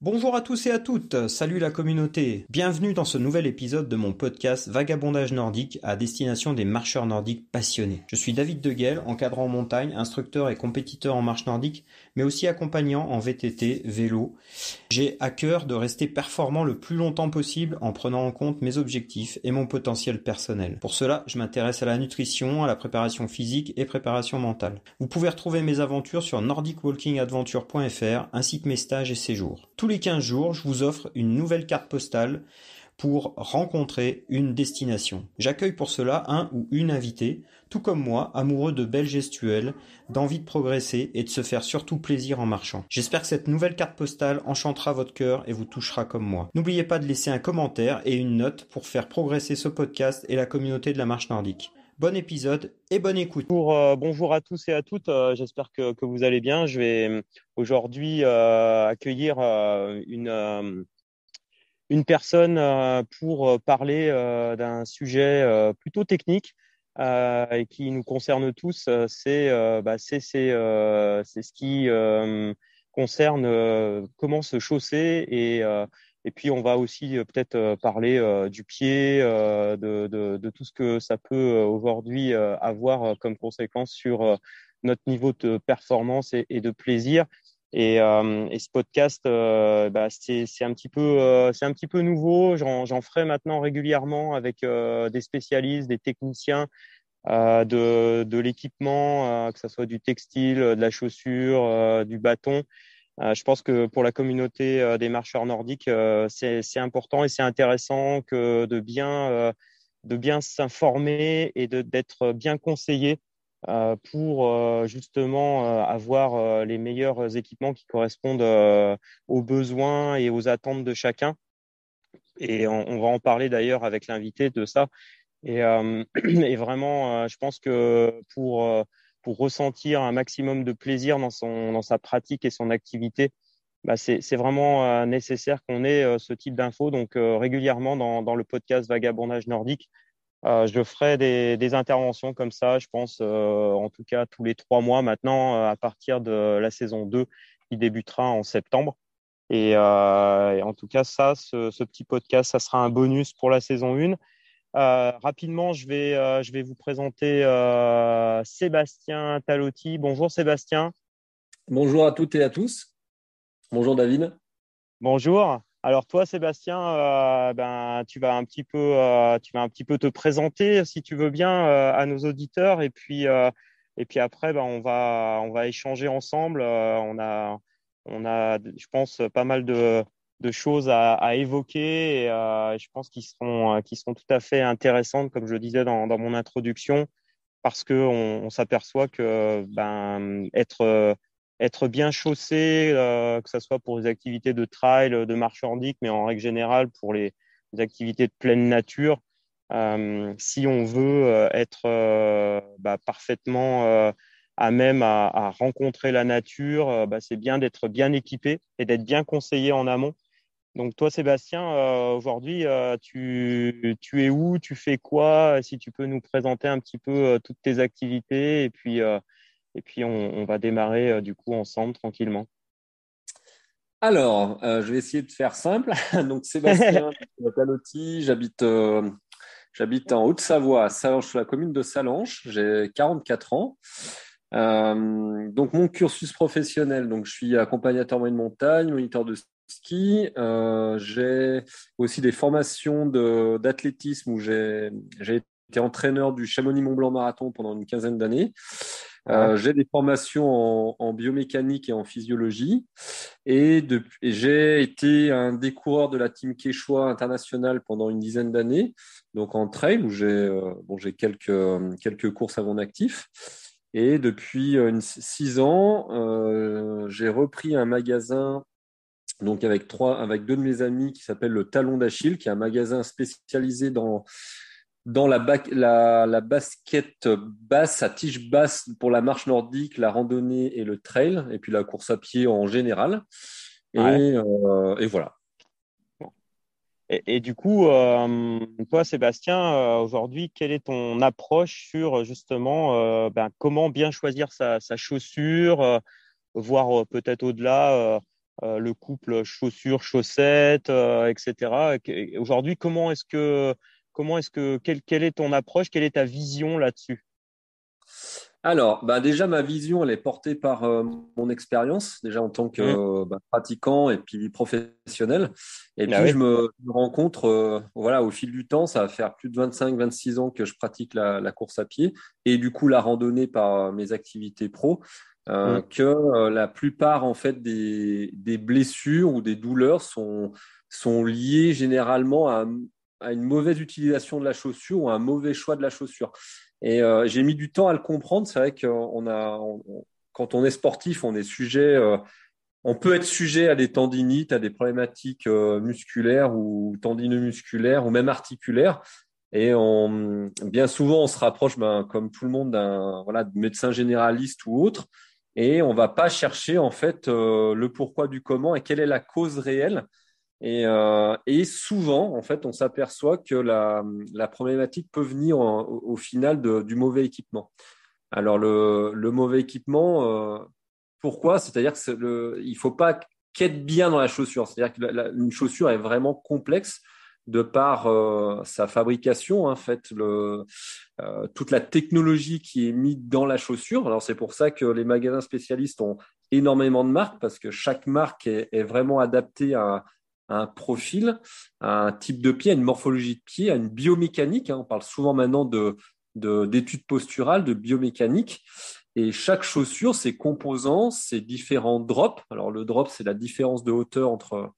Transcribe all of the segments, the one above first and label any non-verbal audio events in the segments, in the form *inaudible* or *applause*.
Bonjour à tous et à toutes, salut la communauté. Bienvenue dans ce nouvel épisode de mon podcast Vagabondage nordique à destination des marcheurs nordiques passionnés. Je suis David Deguel, encadrant en montagne, instructeur et compétiteur en marche nordique, mais aussi accompagnant en VTT, vélo. J'ai à cœur de rester performant le plus longtemps possible en prenant en compte mes objectifs et mon potentiel personnel. Pour cela, je m'intéresse à la nutrition, à la préparation physique et préparation mentale. Vous pouvez retrouver mes aventures sur nordicwalkingadventure.fr ainsi que mes stages et séjours tous les 15 jours, je vous offre une nouvelle carte postale pour rencontrer une destination. J'accueille pour cela un ou une invitée, tout comme moi, amoureux de belles gestuelles, d'envie de progresser et de se faire surtout plaisir en marchant. J'espère que cette nouvelle carte postale enchantera votre cœur et vous touchera comme moi. N'oubliez pas de laisser un commentaire et une note pour faire progresser ce podcast et la communauté de la marche nordique. Bon épisode et bonne écoute. Bonjour, euh, bonjour à tous et à toutes. Euh, j'espère que, que, vous allez bien. Je vais euh, aujourd'hui accueillir une, une personne pour parler d'un sujet plutôt technique et qui nous concerne tous. C'est bah, c'est ce qui concerne comment se chausser et et puis, on va aussi euh, peut-être euh, parler euh, du pied, de, tout ce que ça peut aujourd'hui avoir comme conséquence sur notre niveau de performance et, de plaisir. Et, ce podcast, bah, c'est un petit peu, c'est un petit peu nouveau. J'en ferai maintenant régulièrement avec des spécialistes, des techniciens de, de l'équipement, que ce soit du textile, de la chaussure, du bâton. Euh, je pense que pour la communauté euh, des marcheurs nordiques, euh, c'est important et c'est intéressant que de bien, de bien s'informer et d'être bien conseillé pour justement avoir les meilleurs équipements qui correspondent aux besoins et aux attentes de chacun. Et on, va en parler d'ailleurs avec l'invité de ça. Et, *clears throat* et vraiment, je pense que pour pour ressentir un maximum de plaisir dans, son, dans sa pratique et son activité, bah c'est vraiment euh, nécessaire qu'on ait euh, ce type d'infos. Donc euh, régulièrement dans, dans, le podcast Vagabondage nordique, je ferai des, interventions comme ça, je pense en tout cas tous les trois mois maintenant à partir de la saison 2 qui débutera en septembre. Et, et en tout cas, ça, ce, ce, petit podcast, ça sera un bonus pour la saison 1. Euh, rapidement, je vais, euh, je vais vous présenter euh, Sébastien Talotti. Bonjour Sébastien. Bonjour à toutes et à tous. Bonjour David. Bonjour. Alors toi Sébastien, ben, tu, vas un petit peu, tu vas un petit peu te présenter si tu veux bien à nos auditeurs et puis, et puis après ben, on, va, on va échanger ensemble. on, a, on a, je pense, pas mal de, de choses à, évoquer et euh, je pense qu'ils seront, euh, seront tout à fait intéressantes, comme je le disais dans, dans mon introduction, parce qu'on on, s'aperçoit que ben, être, euh, être bien chaussé, que ce soit pour les activités de trail, de marche nordique, mais en règle générale pour les, activités de pleine nature, si on veut être bah, parfaitement à même à, à, rencontrer la nature, bah, c'est bien d'être bien équipé et d'être bien conseillé en amont donc toi, Sébastien, euh, aujourd'hui, euh, tu, tu, es où? Tu fais quoi? Si tu peux nous présenter un petit peu euh, toutes tes activités et puis, et puis on, on, va démarrer du coup ensemble tranquillement. Alors, je vais essayer de faire simple. *laughs* Donc Sébastien *laughs* Talotti, j'habite j'habite en Haute-Savoie, à Salange, sur la commune de Salange. J'ai 44 ans. donc mon cursus professionnel, donc je suis accompagnateur moyenne montagne, moniteur de ski. Euh, j'ai aussi des formations d'athlétisme où j'ai été entraîneur du Chamonix-Mont-Blanc Marathon pendant une quinzaine d'années. Euh, j'ai des formations en, en, biomécanique et en physiologie. Et, j'ai été un des coureurs de la team Quechua international pendant une dizaine d'années, donc en trail, où j'ai euh, bon, quelques, quelques courses à mon actif. Et depuis une, six ans, euh, j'ai repris un magasin donc avec trois, avec deux de mes amis qui s'appelle le Talon d'Achille, qui est un magasin spécialisé dans dans la, la, la, basket basse, à tige basse pour la marche nordique, la randonnée et le trail, et puis la course à pied en général. Et, euh, et voilà. Et, et, du coup, euh, toi, Sébastien, euh, aujourd'hui, quelle est ton approche sur justement ben, comment bien choisir sa, sa chaussure, voire peut-être au-delà le couple chaussures-chaussettes, etc. Aujourd'hui, comment est-ce que comment est-ce que quelle, quelle est ton approche, quelle est ta vision là-dessus? Alors, bah déjà, ma vision, elle est portée par euh, mon expérience, déjà en tant que mmh. bah, pratiquant et puis professionnel. Et ah puis, je, me, rencontre, euh, voilà, au fil du temps, ça va faire plus de 25-26 ans que je pratique la, course à pied et du coup la randonnée par mes activités pro, euh, mmh. que la plupart en fait des, des, blessures ou des douleurs sont, sont liées généralement à, à une mauvaise utilisation de la chaussure ou à un mauvais choix de la chaussure. Et euh, j'ai mis du temps à le comprendre. C'est vrai qu'on a, quand on est sportif, on est sujet, euh, on peut être sujet à des tendinites, à des problématiques euh, musculaires ou tendineux musculaires ou même articulaires. Et on, bien souvent, on se rapproche, ben, comme tout le monde, d'un voilà, de médecin généraliste ou autre, et on va pas chercher en fait le pourquoi du comment et quelle est la cause réelle. Et, euh, souvent, en fait, on s'aperçoit que la, problématique peut venir au, final du mauvais équipement. Alors, le, le mauvais équipement, euh, pourquoi? C'est-à-dire qu'il ne faut pas qu'être bien dans la chaussure. C'est-à-dire qu'une chaussure est vraiment complexe de par euh, sa fabrication, en fait, euh, toute la technologie qui est mise dans la chaussure. Alors, c'est pour ça que les magasins spécialistes ont énormément de marques, parce que chaque marque est, vraiment adaptée à, un profil, un type de pied, à une morphologie de pied, à une biomécanique. Hein. On parle souvent maintenant de d'études posturales, de biomécanique. Et chaque chaussure, ses composants, ses différents drops. Alors le drop, c'est la différence de hauteur entre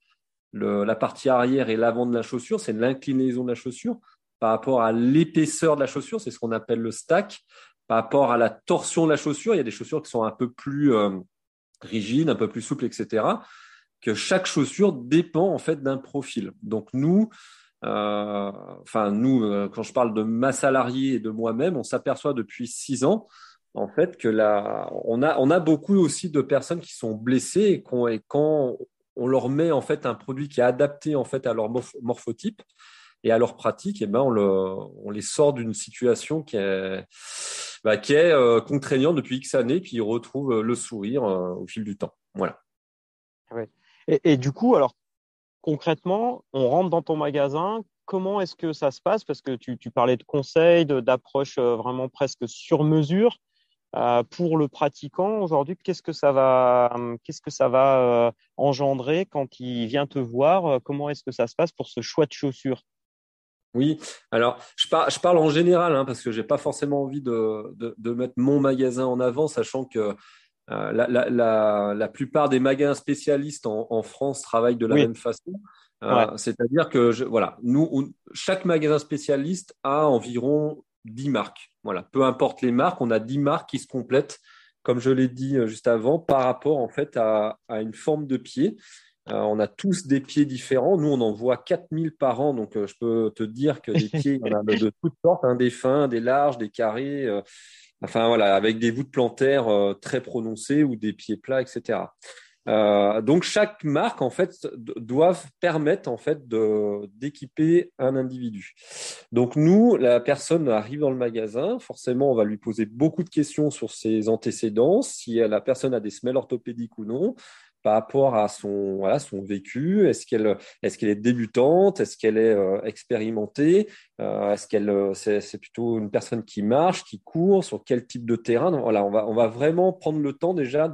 la partie arrière et l'avant de la chaussure. C'est l'inclinaison de la chaussure par rapport à l'épaisseur de la chaussure. C'est ce qu'on appelle le stack. Par rapport à la torsion de la chaussure, il y a des chaussures qui sont un peu plus euh, rigides, un peu plus souples, etc que chaque chaussure dépend en fait d'un profil. Donc nous, euh, enfin nous, euh, quand je parle de ma salariée et de moi-même, on s'aperçoit depuis six ans en fait que là, on a on a beaucoup aussi de personnes qui sont blessées et, quand on leur met en fait un produit qui est adapté en fait à leur morphotype et à leur pratique, ben on, le, on les sort d'une situation qui est bah, euh, contraignante depuis X années, puis ils retrouvent le sourire au fil du temps. Voilà. Ouais. Et, du coup, alors concrètement, on rentre dans ton magasin. Comment est-ce que ça se passe? Parce que tu, parlais de conseils, d'approches euh, vraiment presque sur mesure euh, pour le pratiquant aujourd'hui. Qu'est-ce que ça va, qu'est-ce que ça va euh, engendrer quand il vient te voir? Comment est-ce que ça se passe pour ce choix de chaussures? Oui, alors je, je, parle en général hein, parce que j'ai pas forcément envie de, de, mettre mon magasin en avant, sachant que euh, la, plupart des magasins spécialistes en, France travaillent de la même façon. Euh, c'est-à-dire que voilà, nous, chaque magasin spécialiste a environ 10 marques. Voilà, peu importe les marques, on a 10 marques qui se complètent, comme je l'ai dit euh, juste avant, par rapport en fait à, une forme de pied. on a tous des pieds différents. Nous, on en voit 4000 par an. Donc, je peux te dire que des pieds, il y en a de, toutes sortes, hein, des fins, des larges, des carrés. Enfin voilà, avec des voûtes plantaires euh, très prononcées ou des pieds plats, etc. Euh, donc chaque marque en fait doit permettre en fait d'équiper un individu. Donc nous, la personne arrive dans le magasin, forcément on va lui poser beaucoup de questions sur ses antécédents, si la personne a des semelles orthopédiques ou non, par rapport à son vécu. Est-ce qu'elle est débutante? Est-ce qu'elle est euh, expérimentée? Euh, Est-ce qu'elle euh, c'est, plutôt une personne qui marche, qui court? Sur quel type de terrain? Voilà, on va on va vraiment prendre le temps déjà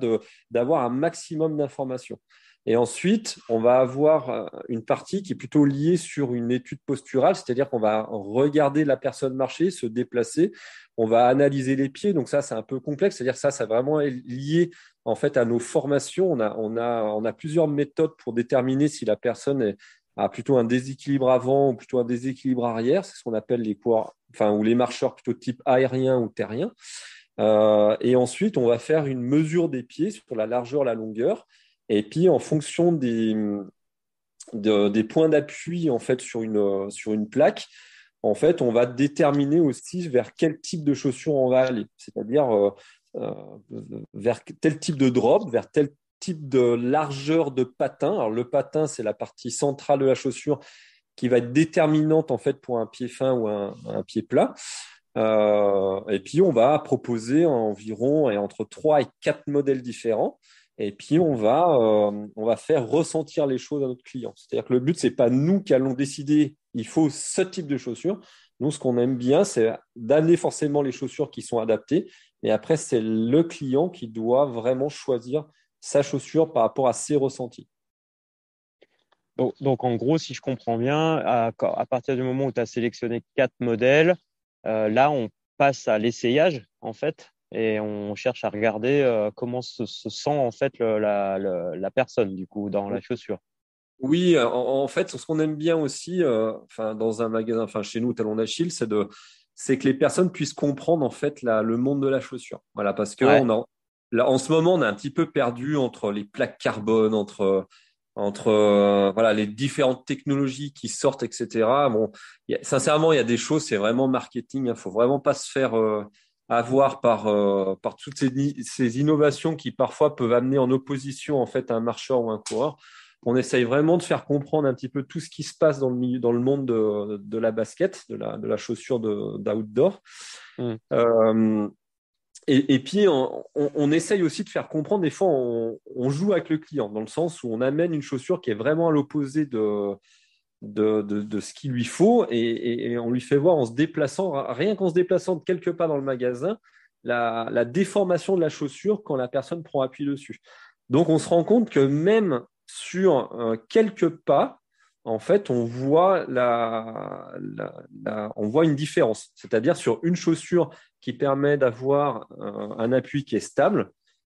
d'avoir un maximum d'informations. Et ensuite, on va avoir une partie qui est plutôt liée sur une étude posturale, c'est-à-dire qu'on va regarder la personne marcher, se déplacer, on va analyser les pieds. Donc ça, c'est un peu complexe, c'est-à-dire ça, ça vraiment lié en fait à nos formations. On a, plusieurs méthodes pour déterminer si la personne a plutôt un déséquilibre avant ou plutôt un déséquilibre arrière. C'est ce qu'on appelle les coureurs, enfin ou les marcheurs plutôt type aérien ou terrien. Euh, et ensuite, on va faire une mesure des pieds sur la largeur, la longueur. Et puis, en fonction des, des points d'appui en fait sur une, sur une plaque, en fait, on va déterminer aussi vers quel type de chaussures on va aller. C'est-à-dire euh, euh, vers tel type de drop, vers tel type de largeur de patin. Alors, le patin, c'est la partie centrale de la chaussure qui va être déterminante en fait pour un pied fin ou un, un pied plat. Euh, et puis, on va proposer environ et entre 3 et 4 modèles différents. Et puis on va, euh, on va faire ressentir les choses à notre client. C'est-à-dire que le but, c'est pas nous qui allons décider, il faut ce type de chaussures. Nous, ce qu'on aime bien, c'est d'amener forcément les chaussures qui sont adaptées, et après, c'est le client qui doit vraiment choisir sa chaussure par rapport à ses ressentis. Donc, en gros, si je comprends bien, à, partir du moment où tu as sélectionné quatre modèles, euh, là, on passe à l'essayage, en fait, et on cherche à regarder euh, comment se, sent en fait la, personne du coup dans la chaussure. Oui, en, fait, ce qu'on aime bien aussi, euh, enfin dans un magasin, enfin chez nous, Talon d'Achille, c'est de, c'est que les personnes puissent comprendre en fait le monde de la chaussure. Voilà, parce que là, en ce moment, on est un petit peu perdu entre les plaques carbone, entre entre euh, voilà les différentes technologies qui sortent, etc. Bon, sincèrement, il y a des choses, c'est vraiment marketing. Il hein. faut vraiment pas se faire avoir par, euh, par toutes ces, ces, innovations qui parfois peuvent amener en opposition en fait un marcheur ou un coureur. On essaye vraiment de faire comprendre un petit peu tout ce qui se passe dans le, milieu, dans le monde de, de la basket, de la, de la chaussure d'outdoor. Mm. Euh, et, et, puis, on, on, essaye aussi de faire comprendre, des fois, on, on, joue avec le client, dans le sens où on amène une chaussure qui est vraiment à l'opposé de, de, de, ce qu'il lui faut et, on lui fait voir en se déplaçant, rien qu'en se déplaçant de quelque part dans le magasin, la, la, déformation de la chaussure quand la personne prend appui dessus. Donc on se rend compte que même sur euh, quelques pas, en fait, on voit, la, la, on voit une différence. C'est-à-dire sur une chaussure qui permet d'avoir euh, un appui qui est stable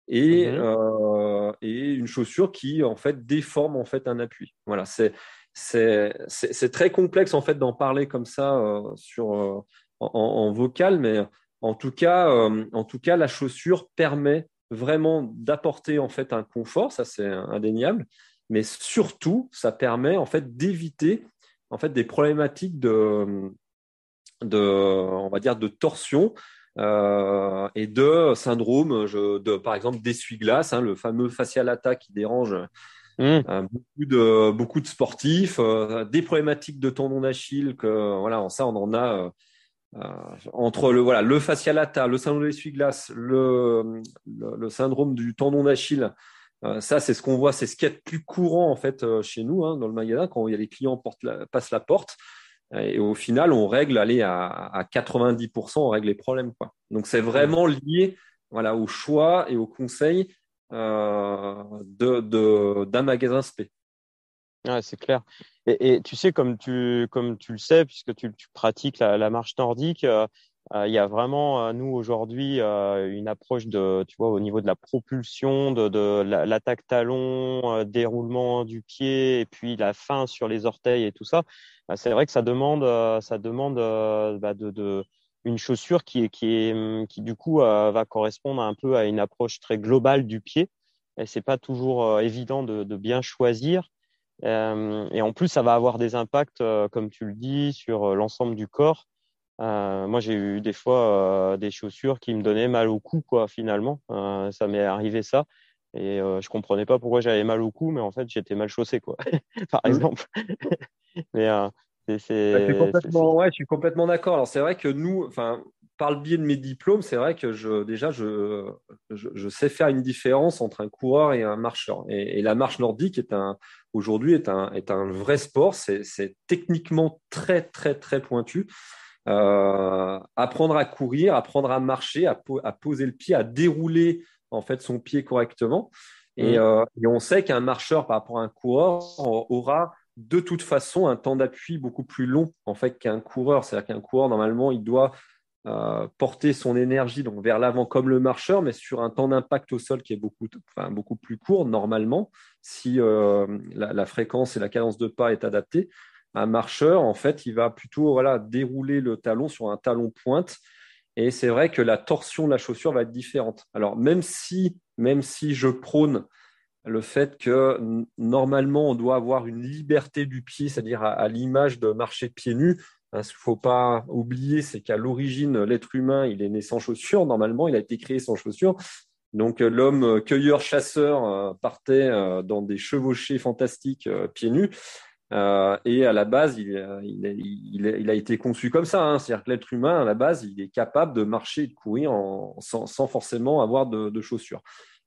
et, mhm. euh, et une chaussure qui en fait déforme en fait un appui. Voilà, c'est c'est très complexe en fait d'en parler comme ça euh, sur, euh, en, vocal, mais en tout, cas, euh, en tout cas, la chaussure permet vraiment d'apporter en fait un confort, ça c'est indéniable, mais surtout, ça permet en fait d'éviter en fait des problématiques de, on va dire, de torsion et de syndrome, de, par exemple, d'essuie-glace, hein, le fameux facial attack qui dérange Mmh. Euh, beaucoup, de, sportifs, euh, des problématiques de tendon d'Achille, que voilà, ça on en a euh, entre le voilà le fascialata, le syndrome de l'essuie-glace, le, syndrome du tendon d'Achille. ça, c'est ce qu'on voit, c'est ce qui est plus courant en fait chez nous hein, dans le magasin quand il y a les clients passent la porte. Et au final, on règle, allez, à, à 90%, on règle les problèmes. Quoi. Donc, c'est vraiment lié voilà, au choix et au conseil euh, de, d'un magasin SP. C'est clair. Et, tu sais, comme tu, comme tu le sais, puisque tu, pratiques la, marche nordique, euh, euh, il y a vraiment, nous, aujourd'hui, une approche de, tu vois, au niveau de la propulsion, de, de l'attaque talon, déroulement du pied, et puis la fin sur les orteils et tout ça. Bah, c'est vrai que ça demande, ça demande bah, de une chaussure qui, qui, est, qui du coup euh, va correspondre un peu à une approche très globale du pied. Et c'est pas toujours euh, évident de, de, bien choisir. Euh, et en plus, ça va avoir des impacts, comme tu le dis, sur l'ensemble du corps. moi, j'ai eu des fois des chaussures qui me donnaient mal au cou, quoi. Finalement, ça m'est arrivé ça. Et je comprenais pas pourquoi j'avais mal au cou, mais en fait, j'étais mal chaussé, quoi. *laughs* Par exemple. *laughs* mais bah, je suis complètement, d'accord. Alors c'est vrai que nous, enfin, par le biais de mes diplômes, c'est vrai que je, déjà, je, je, sais faire une différence entre un coureur et un marcheur. Et, la marche nordique est un, aujourd'hui est un, est un vrai sport. C'est techniquement très, très, très pointu. Euh, apprendre à courir, apprendre à marcher, à, à, poser le pied, à dérouler en fait son pied correctement. Et, mmh. euh, et on sait qu'un marcheur par rapport à un coureur aura de toute façon un temps d'appui beaucoup plus long en fait qu'un coureur. C'est-à-dire qu'un coureur, normalement, il doit euh, porter son énergie donc vers l'avant comme le marcheur, mais sur un temps d'impact au sol qui est beaucoup, enfin, beaucoup plus court normalement, si euh, la, fréquence et la cadence de pas est adaptée. Un marcheur, en fait, il va plutôt voilà, dérouler le talon sur un talon pointe. Et c'est vrai que la torsion de la chaussure va être différente. Alors, même si, même si je prône le fait que normalement on doit avoir une liberté du pied, c'est-à-dire à, l'image de marcher pieds nus. Hein, ce qu'il ne faut pas oublier, c'est qu'à l'origine, l'être humain, il est né sans chaussures. Normalement, il a été créé sans chaussures. Donc euh, l'homme euh, cueilleur-chasseur euh, partait dans des chevauchés fantastiques pieds nus. et à la base, il, a été conçu comme ça. Hein. C'est-à-dire que l'être humain, à la base, il est capable de marcher et de courir sans, forcément avoir de chaussures.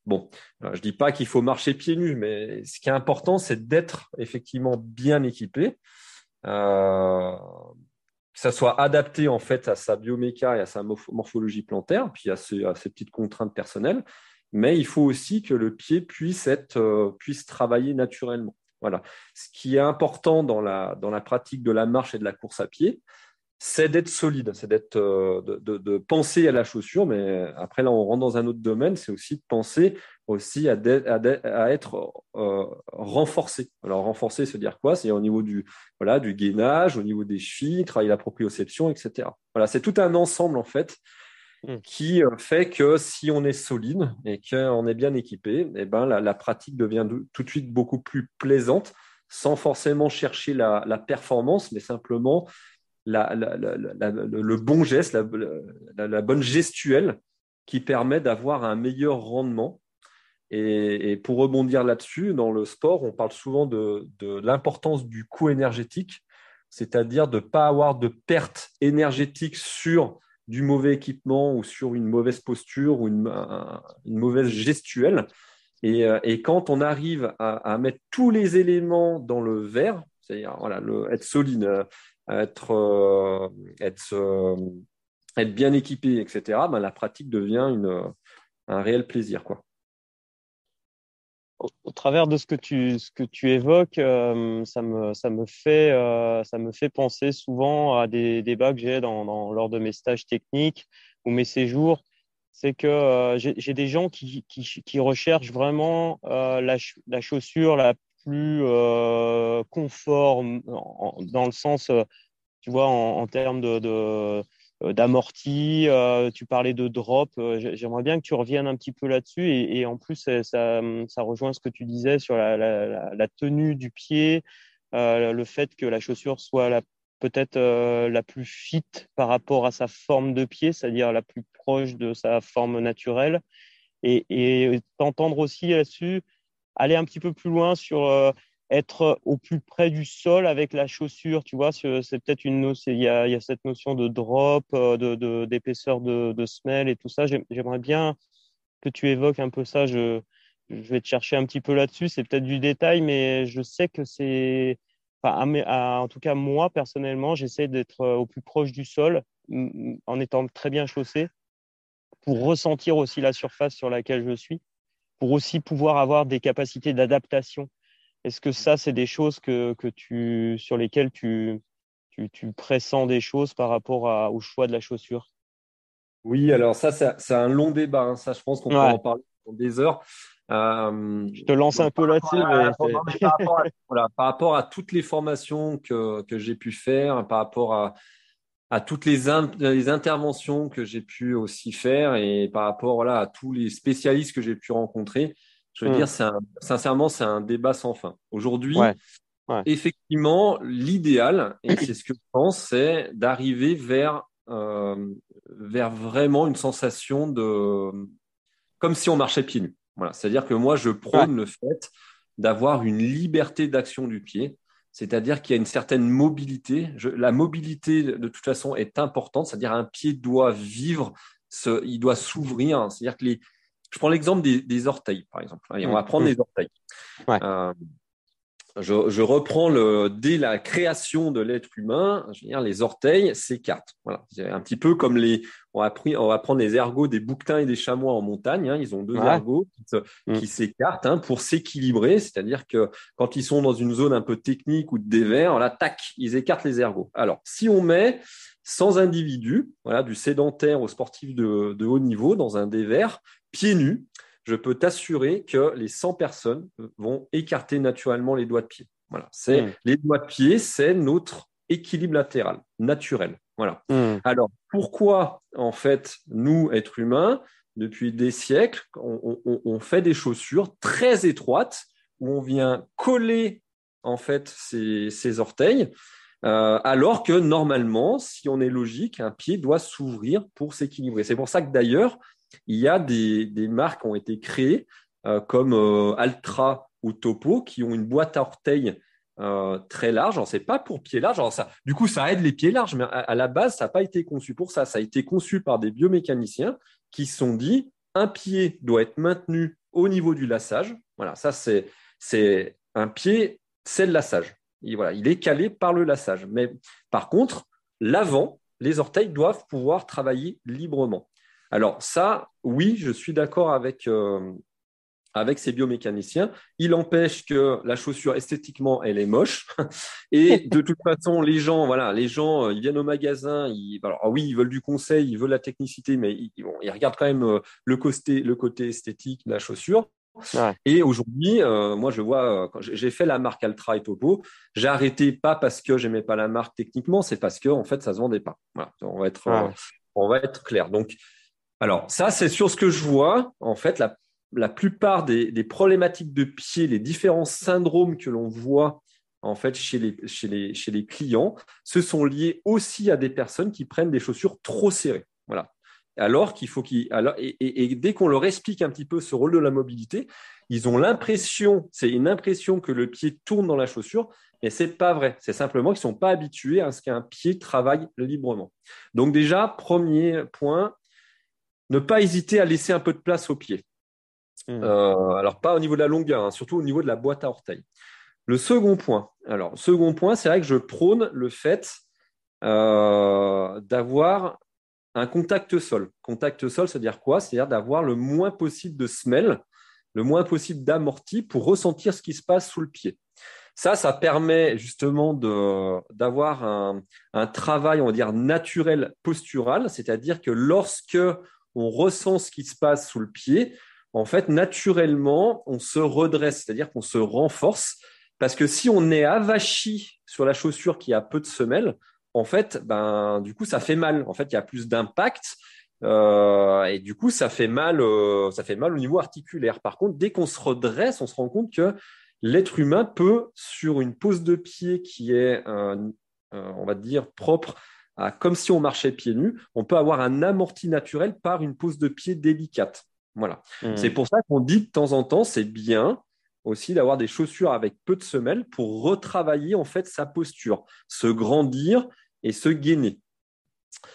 Bon, je dis pas qu'il faut marcher pieds nus, mais ce qui est important, c'est d'être effectivement bien équipé, euh, que ça soit adapté en fait à sa bioméca et à sa morphologie plantaire, puis à ses, petites contraintes personnelles. Mais il faut aussi que le pied puisse euh, travailler naturellement. Voilà. Ce qui est important dans la pratique de la marche et de la course à pied, c'est d'être solide, c'est d'être, euh, de, penser à la chaussure, mais après là on rentre dans un autre domaine, c'est aussi de penser aussi à, à, être euh, renforcé. Alors renforcé, c'est dire quoi? C'est au niveau du voilà du gainage, au niveau des chevilles, travailler la proprioception, etc. Voilà, c'est tout un ensemble en fait mmh. qui euh, fait que si on est solide et qu'on est bien équipé, eh ben la, pratique devient tout de suite beaucoup plus plaisante, sans forcément chercher la, la performance, mais simplement le bon geste, la, bonne gestuelle qui permet d'avoir un meilleur rendement. Et, pour rebondir là-dessus, dans le sport, on parle souvent de, l'importance du coût énergétique, c'est-à-dire de ne pas avoir de perte énergétique sur du mauvais équipement ou sur une mauvaise posture ou une, mauvaise gestuelle. Euh, et, quand on arrive à, mettre tous les éléments dans le verre, c'est-à-dire être solide, euh, être, euh, être, euh, être bien équipé, etc., ben, la pratique devient une, un réel plaisir. Quoi. Au, travers de ce que tu, ce que tu évoques, euh, ça, me, ça, me fait, ça me fait penser souvent à des débats que j'ai dans, lors de mes stages techniques ou mes séjours. C'est que j'ai des gens qui, qui, qui, recherchent vraiment la, la, chaussure la plus euh, conforme dans le sens, euh, tu vois, en, termes de, euh, d'amorti, tu parlais de drop, j'aimerais bien que tu reviennes un petit peu là-dessus et, en plus ça, ça, rejoint ce que tu disais sur la, tenue du pied, le fait que la chaussure soit peut-être la plus fit par rapport à sa forme de pied, c'est-à-dire la plus proche de sa forme naturelle. Et t'entendre aussi là-dessus aller un petit peu plus loin sur euh, être au plus près du sol avec la chaussure, tu vois, c'est peut-être une notion, il y a, il y a cette notion de drop, euh, de d'épaisseur de, de, semelle et tout ça. J'aimerais bien que tu évoques un peu ça. Je, vais te chercher un petit peu là-dessus. C'est peut-être du détail, mais je sais que c'est, en tout cas moi personnellement, j'essaie d'être euh, au plus proche du sol en étant très bien chaussé pour ressentir aussi la surface sur laquelle je suis pour aussi pouvoir avoir des capacités d'adaptation. Est-ce que ça, c'est des choses que, que tu, sur lesquelles tu, tu, tu, pressens des choses par rapport à, au choix de la chaussure? Oui, alors ça, c'est un long débat. Hein. Ça, je pense qu'on peut en parler pendant des heures. Euh, je te lance un peu là-dessus. Par, *laughs* par, rapport à toutes les formations que, que j'ai pu faire, par rapport à, à toutes les, les interventions que j'ai pu aussi faire et par rapport voilà, à tous les spécialistes que j'ai pu rencontrer, je veux hmm. dire, un, sincèrement, c'est un débat sans fin. Aujourd'hui, effectivement, l'idéal, et c'est ce que je pense, c'est d'arriver vers, euh, vers vraiment une sensation de. comme si on marchait pieds nus. Voilà. C'est-à-dire que moi, je prône le fait d'avoir une liberté d'action du pied c'est-à-dire qu'il y a une certaine mobilité. la mobilité, de toute façon, est importante, c'est-à-dire un pied doit vivre, il doit s'ouvrir. C'est-à-dire que les, je prends l'exemple des, orteils, par exemple. on va prendre les orteils. Euh, je, reprends le, dès la création de l'être humain, je veux dire, les orteils s'écartent. Voilà. C'est un petit peu comme les, on va, on va prendre les ergots des bouquetins et des chamois en montagne. Hein. Ils ont deux ergots qui, mm. s'écartent hein, pour s'équilibrer. C'est-à-dire que quand ils sont dans une zone un peu technique ou de dévers, là, tac, ils écartent les ergots. Alors, si on met sans individu, voilà, du sédentaire au sportif de, de haut niveau dans un dévers, pieds nus, je peux t'assurer que les 100 personnes vont écarter naturellement les doigts de pied. Voilà, c'est hmm. les doigts de pied, c'est notre équilibre latéral naturel. Voilà. Hmm. Alors pourquoi en fait nous êtres humains depuis des siècles on, fait des chaussures très étroites où on vient coller en fait ses, orteils euh, alors que normalement, si on est logique, un pied doit s'ouvrir pour s'équilibrer. C'est pour ça que d'ailleurs, il y a des, marques qui ont été créées euh, comme euh, Altra ou Topo qui ont une boîte à orteils euh, très large. Ce n'est pas pour pieds larges. du coup, ça aide les pieds larges, mais à, la base, ça n'a pas été conçu pour ça. Ça a été conçu par des biomécaniciens qui se sont dit un pied doit être maintenu au niveau du lassage. Voilà, ça c'est c'est un pied, c'est le lassage. Il, voilà, il est calé par le lassage. Mais par contre, l'avant, les orteils doivent pouvoir travailler librement. Alors ça, oui, je suis d'accord avec, euh, avec ces biomécaniciens. Il empêche que la chaussure esthétiquement elle est moche *laughs* et de toute façon les gens voilà les gens euh, ils viennent au magasin ils alors oui ils veulent du conseil ils veulent la technicité mais ils, ils regardent quand même euh, le côté le côté esthétique de la chaussure. Et aujourd'hui, euh, moi, je vois, quand j'ai fait la marque Altra et Topo, j'ai arrêté pas parce que j'aimais pas la marque techniquement, c'est parce que en fait, ça se vendait pas. Voilà, on va être, on va être clair. Donc, alors ça, c'est sur ce que je vois. En fait, la plupart des, problématiques de pied, les différents syndromes que l'on voit en fait chez les, chez, les, chez les clients, ce sont liés aussi à des personnes qui prennent des chaussures trop serrées. Voilà. Alors qu'il faut qu'ils et, et, dès qu'on leur explique un petit peu ce rôle de la mobilité, ils ont l'impression, c'est une impression que le pied tourne dans la chaussure, mais c'est pas vrai. C'est simplement qu'ils sont pas habitués à ce qu'un pied travaille librement. Donc déjà, premier point, ne pas hésiter à laisser un peu de place au pied. Hmm. Euh, alors, pas au niveau de la longueur, hein, surtout au niveau de la boîte à orteils. Le second point, alors, second point, c'est vrai que je prône le fait euh, d'avoir un contact sol. Contact sol, c'est-à-dire quoi? C'est-à-dire d'avoir le moins possible de semelle, le moins possible d'amorti pour ressentir ce qui se passe sous le pied. Ça, ça permet justement d'avoir un, un, travail, on va dire, naturel postural, c'est-à-dire que lorsque on ressent ce qui se passe sous le pied, en fait, naturellement, on se redresse, c'est-à-dire qu'on se renforce. Parce que si on est avachi sur la chaussure qui a peu de semelles, en fait, ben, du coup, ça fait mal. En fait, il y a plus d'impact. Euh, et du coup, ça fait mal, euh, ça fait mal au niveau articulaire. Par contre, dès qu'on se redresse, on se rend compte que l'être humain peut, sur une pose de pied qui est, on va dire, propre à comme si on marchait pieds nus, on peut avoir un amorti naturel par une pose de pied délicate. Voilà. Hmm. C'est pour ça qu'on dit de temps en temps, c'est bien aussi d'avoir des chaussures avec peu de semelles pour retravailler en fait sa posture, se grandir et se gainer.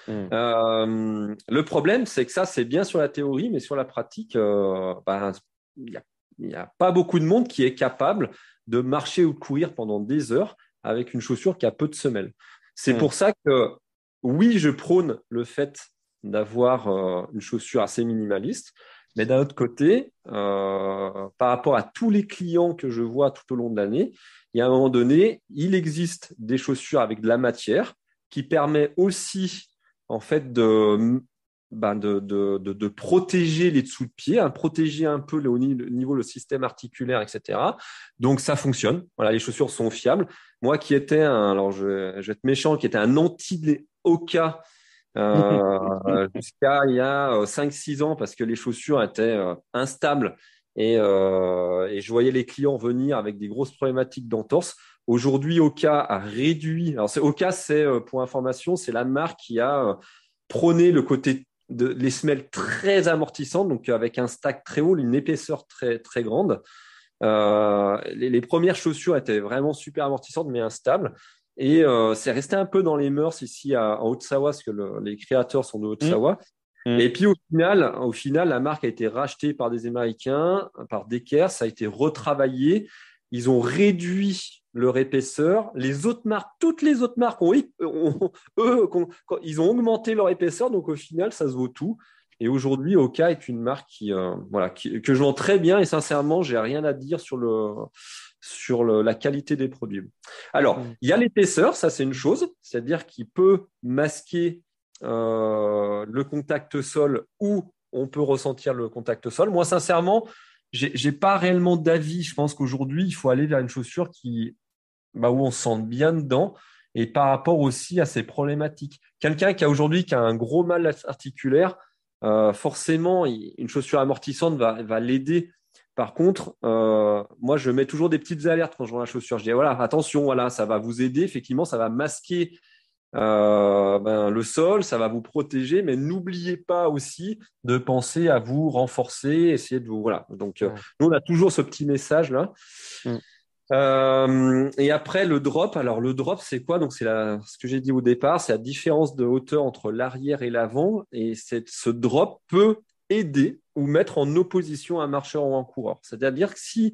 Hmm. Euh, le problème, c'est que ça, c'est bien sur la théorie, mais sur la pratique, euh, ben, il n'y a, pas beaucoup de monde qui est capable de marcher ou de courir pendant des heures avec une chaussure qui a peu de semelles. C'est hmm. pour ça que, oui, je prône le fait d'avoir euh, une chaussure assez minimaliste, mais d'un autre côté, euh, par rapport à tous les clients que je vois tout au long de l'année, il y a un moment donné, il existe des chaussures avec de la matière qui permet aussi en fait de, ben protéger les dessous de pied, hein, protéger un peu le, niveau le système articulaire, etc. Donc ça fonctionne. Les chaussures sont fiables. Moi qui étais un, alors je, je vais être méchant, qui était un anti Oka *laughs* euh, jusqu'à il y a 5-6 euh, ans parce que les chaussures étaient euh, instables et, et, je voyais les clients venir avec des grosses problématiques d'entorse. Aujourd'hui, Oka a réduit. Alors, Oka, c'est pour information, c'est la marque qui a prôné le côté de les semelles très amortissantes, donc avec un stack très haut, une épaisseur très très grande. Euh, les, les, premières chaussures étaient vraiment super amortissantes mais instables. Et euh, c'est resté un peu dans les mœurs ici à, en Haute-Savoie, parce que les créateurs sont de Haute-Savoie. Mmh. Mmh. Et puis au final, au final, la marque a été rachetée par des Américains, par Decker, ça a été retravaillé. Ils ont réduit leur épaisseur. Les autres marques, toutes les autres marques ont, eux, ils ont augmenté leur épaisseur, donc au final, ça se vaut tout. Et aujourd'hui, Oka est une marque qui, euh, voilà, qui, que je vends très bien et sincèrement, j'ai rien à dire sur le sur la qualité des produits. Alors, mm. il y a l'épaisseur, ça c'est une chose, c'est-à-dire qu'il peut masquer euh, le contact sol ou on peut ressentir le contact sol. Moi, sincèrement, j'ai pas réellement d'avis. Je pense qu'aujourd'hui, il faut aller vers une chaussure qui, bah, où on se sente bien dedans et par rapport aussi à ces problématiques. Quelqu'un qui a aujourd'hui qui a un gros mal articulaire, euh, forcément, une chaussure amortissante va, va l'aider par contre, euh, moi, je mets toujours des petites alertes quand je vois la chaussure. Je dis voilà, attention, voilà, ça va vous aider. Effectivement, ça va masquer euh, ben, le sol, ça va vous protéger, mais n'oubliez pas aussi de penser à vous renforcer, essayer de vous voilà. Donc, euh, nous, on a toujours ce petit message là. Mm. et après le drop, alors le drop c'est quoi? Donc c'est ce que j'ai dit au départ, c'est la différence de hauteur entre l'arrière et l'avant, et ce drop peut aider ou mettre en opposition un marcheur ou un coureur. C'est-à-dire que si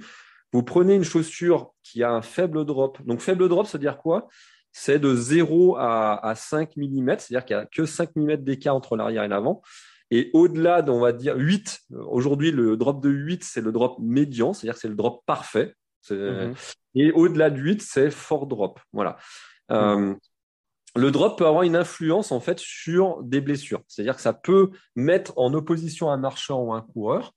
vous prenez une chaussure qui a un faible drop, donc faible drop, c'est-à-dire quoi? C'est de 0 à, 5 mm, c'est-à-dire qu'il n'y a que 5 mm d'écart entre l'arrière et l'avant. Et au-delà on va dire 8, aujourd'hui le drop de 8, c'est le drop médian, c'est-à-dire que c'est le drop parfait. Mhm. Et au-delà de 8, c'est fort drop. Voilà. Euh, le drop peut avoir une influence en fait sur des blessures. C'est-à-dire que ça peut mettre en opposition un marcheur ou un coureur.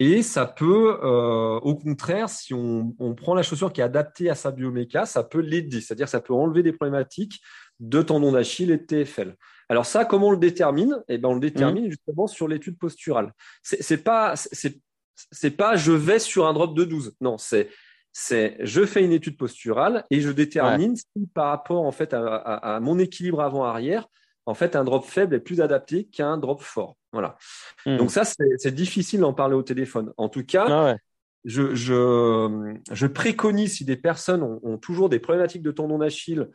Et ça peut, euh, au contraire, si on, prend la chaussure qui est adaptée à sa bioméca, ça peut l'aider. C'est-à-dire que ça peut enlever des problématiques de tendon d'Achille et de TFL. Alors ça, comment on le détermine? Eh ben, on le détermine mmh. justement sur l'étude posturale. C'est pas, c'est pas, je vais sur un drop de 12. Non, c'est c'est je fais une étude posturale et je détermine si par rapport en fait à, mon équilibre avant-arrière, en fait un drop faible est plus adapté qu'un drop fort. Voilà. Hmm. Donc ça c'est difficile d'en parler au téléphone. En tout cas, ah je, je, préconise si des personnes ont, toujours des problématiques de tendon d'Achille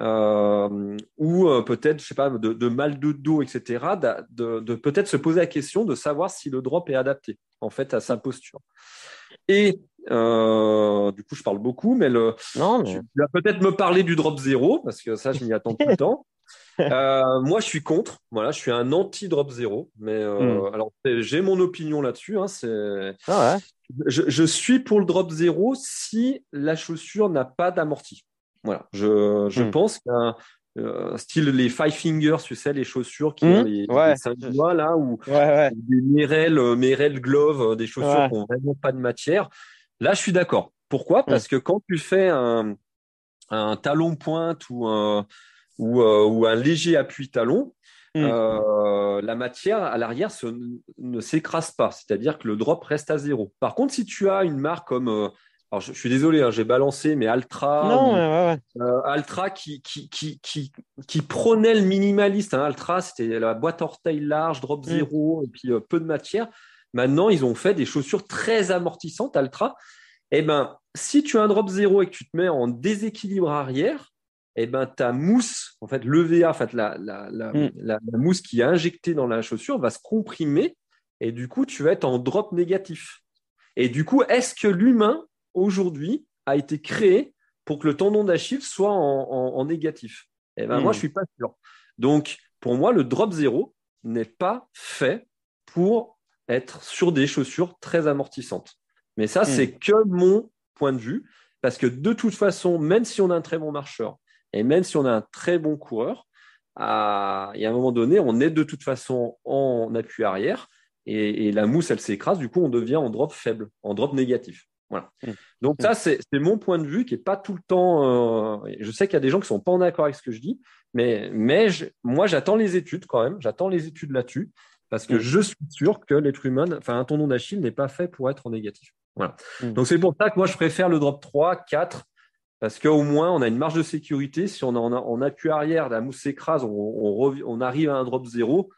euh, ou euh, peut-être, je sais pas, de, mal de dos, etc., de, de peut-être se poser la question de savoir si le drop est adapté en fait à sa posture. Et euh, du coup, je parle beaucoup, mais le, non, tu vas peut-être me parler du drop zéro parce que ça, je m'y attends tout le *laughs* temps. Euh, moi, je suis contre. Voilà, je suis un anti-drop zéro. Mais euh, hmm. alors, j'ai mon opinion là-dessus. Hein, c'est, ah je, je, suis pour le drop zéro si la chaussure n'a pas d'amorti. Voilà, je, je hmm. pense qu'un euh, style les Five Fingers, tu sais, les chaussures qui mmh, ont les, ouais. cinq doigts là, ou ouais, des Merrell, euh, Merrell Glove, euh, des chaussures qui n'ont vraiment pas de matière. Là, je suis d'accord. Pourquoi? Parce que quand tu fais un, un talon pointe ou un, ou, ou un léger appui talon, mmh. euh, la matière à l'arrière ne s'écrase pas, c'est-à-dire que le drop reste à zéro. Par contre, si tu as une marque comme alors je, suis désolé, hein, j'ai balancé, mais Altra, non, ouais, euh, Altra qui, qui, qui, qui, qui prônait le minimaliste. Hein. Altra, c'était la boîte orteil large, drop mm. zéro, et puis euh, peu de matière. Maintenant, ils ont fait des chaussures très amortissantes, Altra. Eh ben, si tu as un drop zéro et que tu te mets en déséquilibre arrière, eh ben, ta mousse, en fait, l'EVA, en fait, la, la, la, mm. la, mousse qui est injectée dans la chaussure va se comprimer et du coup, tu vas être en drop négatif. Et du coup, est-ce que l'humain aujourd'hui a été créé pour que le tendon d'Achille soit en, négatif Eh ben, moi, hmm. je suis pas sûr. Donc, pour moi, le drop zéro n'est pas fait pour être sur des chaussures très amortissantes. Mais ça, hmm. c'est que mon point de vue, parce que de toute façon, même si on a un très bon marcheur et même si on a un très bon coureur, à, y a un moment donné, on est de toute façon en appui arrière et, et la mousse, elle s'écrase. Du coup, on devient en drop faible, en drop négatif. Voilà. Mmh. Donc ça, c'est mon point de vue qui est pas tout le temps. Euh, je sais qu'il y a des gens qui sont pas en accord avec ce que je dis, mais, mais moi, j'attends les études quand même. J'attends les études là-dessus parce que mmh. je suis sûr que l'être humain, enfin un tendon d'Achille n'est pas fait pour être en négatif. Voilà. Donc c'est pour ça que moi, je préfère le drop 3, 4, parce qu'au moins, on a une marge de sécurité. Si on a en, appui arrière, la mousse s'écrase, on, on, arrive à un drop 0.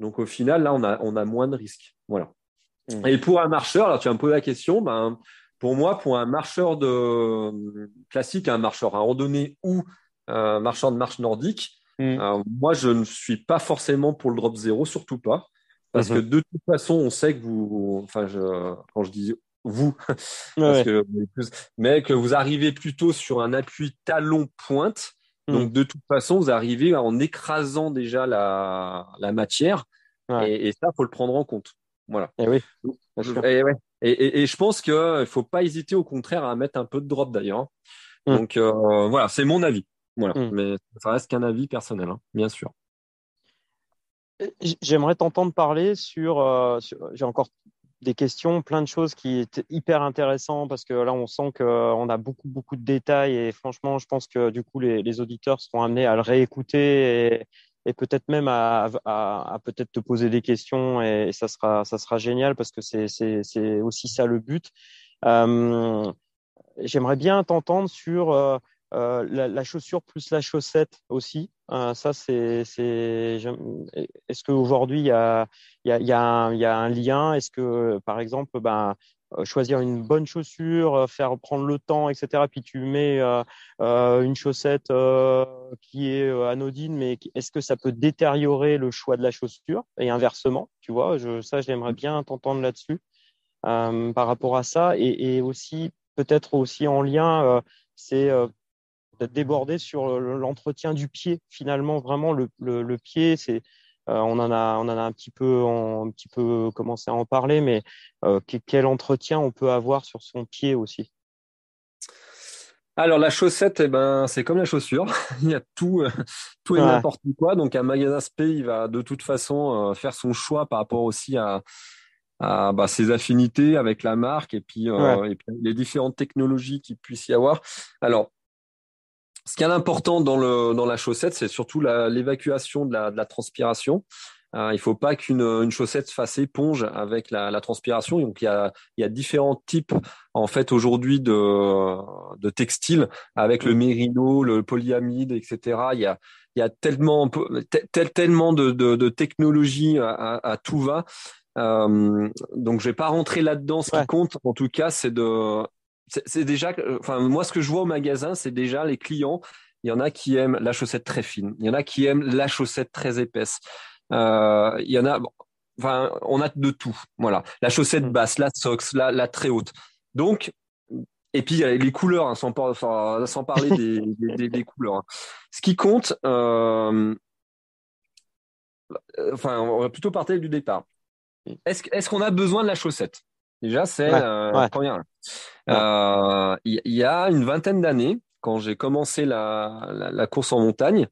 Donc au final, là, on a, on a moins de risques. Voilà. Et pour un marcheur, alors tu vas me poser la question, ben, pour moi, pour un marcheur de classique, un marcheur à randonnée ou un marcheur de marche nordique, mm. euh, moi, je ne suis pas forcément pour le drop zéro, surtout pas. Parce que mm-hmm. de toute façon, on sait que vous, enfin, je, quand je dis vous, *laughs* parce que, mais que vous arrivez plutôt sur un appui talon pointe. Mm. Donc, de toute façon, vous arrivez en écrasant déjà la, la matière. Et, et, ça, faut le prendre en compte. Voilà. Et oui. Et, ouais. Et, et, je pense qu'il ne faut pas hésiter au contraire à mettre un peu de drop d'ailleurs. Mm. Donc euh, voilà, c'est mon avis. Voilà. Mm. Mais ça reste qu'un avis personnel, hein, bien sûr. J'aimerais t'entendre parler sur, euh, j'ai encore des questions, plein de choses qui étaient hyper intéressantes parce que là, on sent qu'on a beaucoup, beaucoup de détails et franchement, je pense que du coup, les, les auditeurs seront amenés à le réécouter et, et peut-être même à, peut-être te poser des questions et, ça sera ça sera génial parce que c'est c'est aussi ça le but. Euh, J'aimerais bien t'entendre sur euh, euh la, chaussure plus la chaussette aussi. Ça c'est c'est est-ce qu'aujourd'hui il y a y a y un, y a un lien? Est-ce que par exemple ben choisir une bonne chaussure, faire prendre le temps, etc. Puis tu mets une chaussette qui est anodine, mais est-ce que ça peut détériorer le choix de la chaussure? Et inversement Tu vois, je, ça, j'aimerais bien t'entendre là-dessus par rapport à ça et, aussi peut-être aussi en lien, c'est d'être débordé sur l'entretien du pied. Finalement, vraiment, le, pied, c'est euh, on en a, on en a un petit peu, un petit peu commencé à en parler, mais euh, quel entretien on peut avoir sur son pied aussi? Alors la chaussette, eh ben, c'est comme la chaussure. *laughs* il y a tout, euh, tout et n'importe quoi. Donc un magasin spé, il va de toute façon faire son choix par rapport aussi à, à bah, ses affinités avec la marque et puis, et puis les différentes technologies qu'il puisse y avoir. Alors ce qui est important dans, le, dans la chaussette, c'est surtout l'évacuation de la, de la transpiration. Euh, il faut pas qu'une une chaussette fasse éponge avec la, la, transpiration. Donc il y a, il y a différents types en fait aujourd'hui de, de textiles avec le mérino, le polyamide, etc. Il y a, il y a tellement, tel, tellement de, de, de technologies à, à, tout va. Euh, donc je vais pas rentrer là-dedans. Ce qui compte, en tout cas, c'est de c'est déjà, enfin moi ce que je vois au magasin, c'est déjà les clients. Il y en a qui aiment la chaussette très fine, il y en a qui aiment la chaussette très épaisse. Euh, il y en a, enfin on a de tout. Voilà, la chaussette mm. basse, la socks, la, la très haute. Donc et puis les couleurs, hein, sans, sans, parler *laughs* des, des, des, couleurs. Hein. Ce qui compte, euh, enfin on va plutôt partir du départ. Mm. Est-ce est qu'on a besoin de la chaussette? Déjà, c'est euh, première. Euh, il y, a une vingtaine d'années, quand j'ai commencé la, la, la, course en montagne,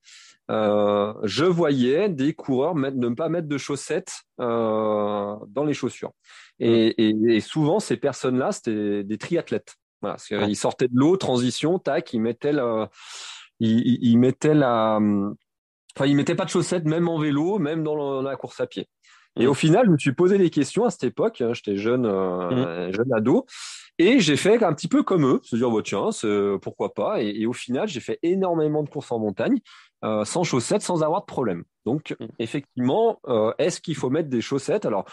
euh, je voyais des coureurs ne pas mettre de chaussettes euh, dans les chaussures. Et, et, et souvent, ces personnes-là, c'était des triathlètes. Voilà, ils sortaient de l'eau, transition, tac, ils mettaient ils mettaient la, enfin, ils mettaient pas de chaussettes, même en vélo, même dans la course à pied. Et au final, je me suis posé des questions à cette époque. Hein, j'étais jeune, euh, mm. jeune ado. Et j'ai fait un petit peu comme eux, se dire, bah, tiens, pourquoi pas. Et, et, au final, j'ai fait énormément de courses en montagne, euh, sans chaussettes, sans avoir de problème. Donc, mm. effectivement, euh, est-ce qu'il faut mettre des chaussettes? Alors,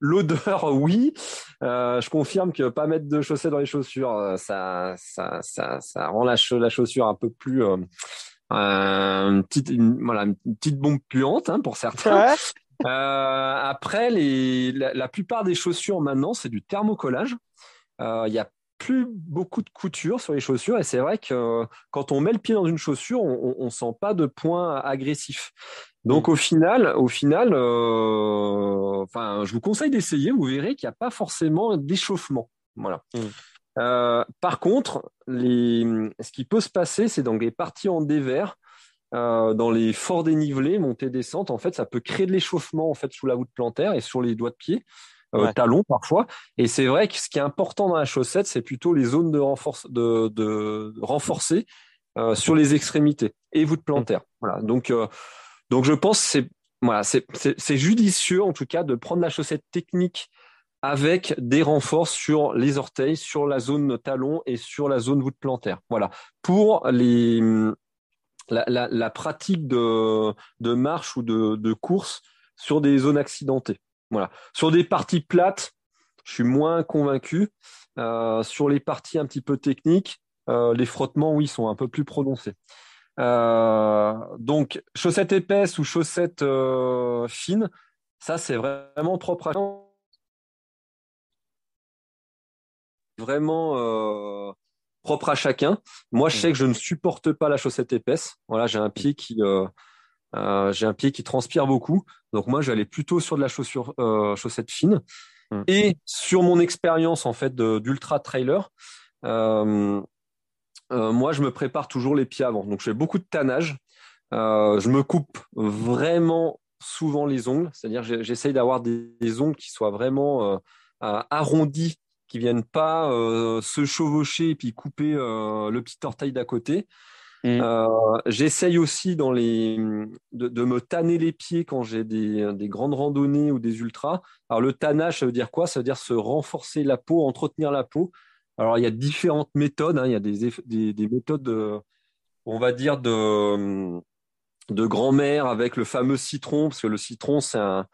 l'odeur, *laughs* oui. Euh, je confirme que pas mettre de chaussettes dans les chaussures, euh, ça, ça, ça, ça rend la, la chaussure un peu plus... Euh, une petite, voilà, une petite bombe puante hein, pour certains. Euh, *laughs* après, les, la, plupart des chaussures maintenant, c'est du thermocollage. Euh, il y a plus beaucoup de couture sur les chaussures et c'est vrai que quand on met le pied dans une chaussure, on, on, sent pas de points agressifs. Donc mm. au final, au final, euh, enfin, je vous conseille d'essayer. Vous verrez qu'il n'y a pas forcément d'échauffement. Voilà. Mm. Euh, par contre, les, ce qui peut se passer, c'est dans les parties en dévers, euh, dans les forts dénivelés, montées descentes, en fait, ça peut créer de l'échauffement en fait sous la voûte plantaire et sur les doigts de pied, euh, talons parfois. Et c'est vrai que ce qui est important dans la chaussette, c'est plutôt les zones de, renforce, de, de renforcer euh, sur les extrémités et voûte plantaire. Voilà. Donc, euh, donc je pense c'est voilà, c'est judicieux en tout cas de prendre la chaussette technique avec des renforts sur les orteils, sur la zone talon et sur la zone voûte plantaire. Voilà. Pour les la, pratique de, de, marche ou de, de, course sur des zones accidentées. Voilà. Sur des parties plates, je suis moins convaincu. Euh, sur les parties un petit peu techniques, euh, les frottements, oui, sont un peu plus prononcés. Euh, donc, chaussettes épaisses ou chaussettes fines, ça, c'est vraiment propre à vraiment propre à chacun. Moi, je sais que je ne supporte pas la chaussette épaisse. Voilà, j'ai un pied qui euh, euh, j'ai un pied qui transpire beaucoup. Donc moi, j'allais plutôt sur de la chaussure euh, chaussette fine. Mm. Et sur mon expérience en fait d'ultra trailer, moi, je me prépare toujours les pieds avant. Donc, je fais beaucoup de tannage. Je me coupe vraiment souvent les ongles, c'est-à-dire j'essaye d'avoir des, des, ongles qui soient vraiment arrondis qui viennent pas euh, se chevaucher et puis couper euh, le petit orteil d'à côté. Mm. Euh, J'essaye aussi dans les, de, de, me tanner les pieds quand j'ai des, des, grandes randonnées ou des ultras. Alors le tannage, ça veut dire quoi? Ça veut dire se renforcer la peau, entretenir la peau. Alors il y a différentes méthodes. Hein. Il y a des, des, des méthodes, on va dire, de, de grand-mère avec le fameux citron, parce que le citron, c'est un,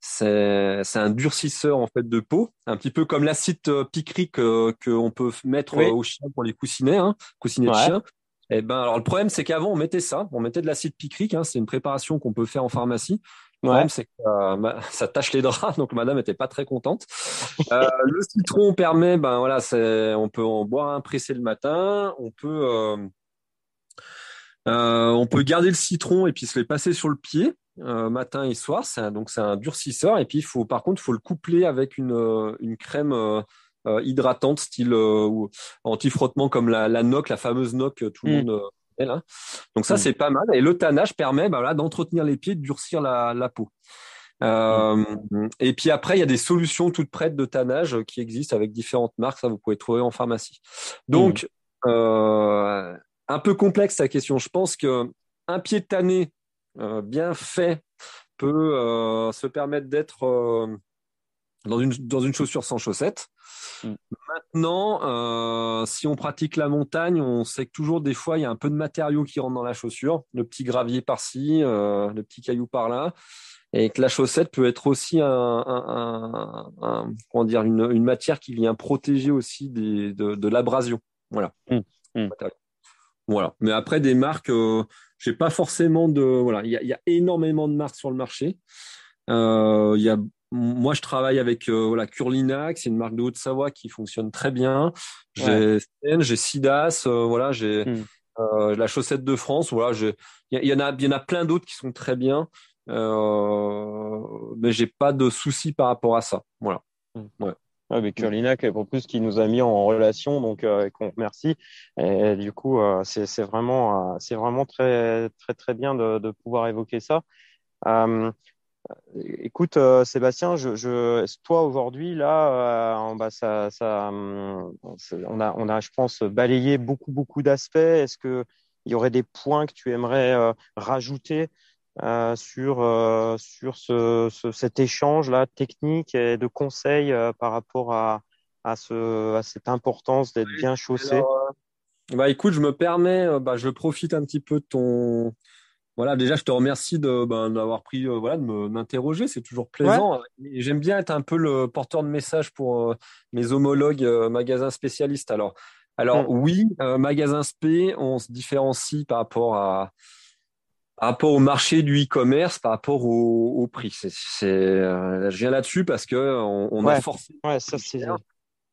c'est un durcisseur en fait de peau, un petit peu comme l'acide picrique qu'on peut mettre aux chiens pour les coussinets, hein, coussinets de chien. Et eh ben alors le problème c'est qu'avant on mettait ça, on mettait de l'acide picrique, hein, c'est une préparation qu'on peut faire en pharmacie. Le problème c'est que euh, *laughs* ça tâche les draps, donc madame était pas très contente. Euh, le citron permet, ben voilà, on peut en boire un pressé le matin, on peut euh, euh on peut garder le citron et puis se le passer sur le pied. Euh, matin et soir, c'est donc c'est un durcisseur et puis il faut par contre il faut le coupler avec une, une crème euh, hydratante, style euh, anti-frottement comme la, la NOC, la fameuse NOC que tout le mm. monde elle, hein. Donc ça, mm. c'est pas mal. Et le tannage permet bah, d'entretenir les pieds, de durcir la, la peau. Euh, et puis après, il y a des solutions toutes prêtes de tannage qui existent avec différentes marques. Ça, vous pouvez trouver en pharmacie. Donc, mm. euh, un peu complexe la question. Je pense que un pied tanné euh, bien fait peut euh, se permettre d'être dans une dans une chaussure sans chaussettes. Mm. Maintenant, euh, si on pratique la montagne, on sait que toujours des fois il y a un peu de matériaux qui rentre dans la chaussure, le petit gravier par-ci, euh, le petit caillou par-là, et que la chaussette peut être aussi un, comment dire une, matière qui vient protéger aussi des, de, l'abrasion. Voilà. Mm. Mm. Voilà. Mais après des marques, euh, j'ai pas forcément de voilà. Il y a, y a, énormément de marques sur le marché. Euh, il y a moi, je travaille avec euh, voilà Curlinac, c'est une marque de Haute-Savoie qui fonctionne très bien. J'ai ouais. j'ai Sidas, euh, voilà, j'ai hmm. euh, la chaussette de France, voilà, il y, en a, il y en a plein d'autres qui sont très bien, euh, mais j'ai pas de soucis par rapport à ça, voilà. Hmm. Ouais. Ouais, mais Curlinac, pour plus, qui nous a mis en relation, donc euh, qu'on remercie. Et, du coup, euh, c'est vraiment, c'est vraiment très, très, très bien de, de pouvoir évoquer ça. Euh, Écoute, euh, Sébastien, je, je, toi aujourd'hui, là, euh, bah, ça, ça, hum, on, a, on a, je pense, balayé beaucoup, beaucoup d'aspects. Est-ce qu'il y aurait des points que tu aimerais euh, sur, sur ce, ce, cet échange-là technique et de conseils par rapport à, à, ce, à cette importance d'être bien chaussé? Bah, Écoute, je me permets, bah, je profite un petit peu de ton voilà, déjà, je te remercie de ben, d'avoir pris, euh, voilà, de m'interroger. C'est toujours plaisant. J'aime bien être un peu le porteur de message pour euh, mes homologues euh, magasins spécialistes. Alors, alors mm. oui, magasin spé, on se différencie par rapport à par rapport au marché du e-commerce, par rapport au, au prix. C'est, je viens là-dessus parce que on, on a forcément. Ouais, ça c'est.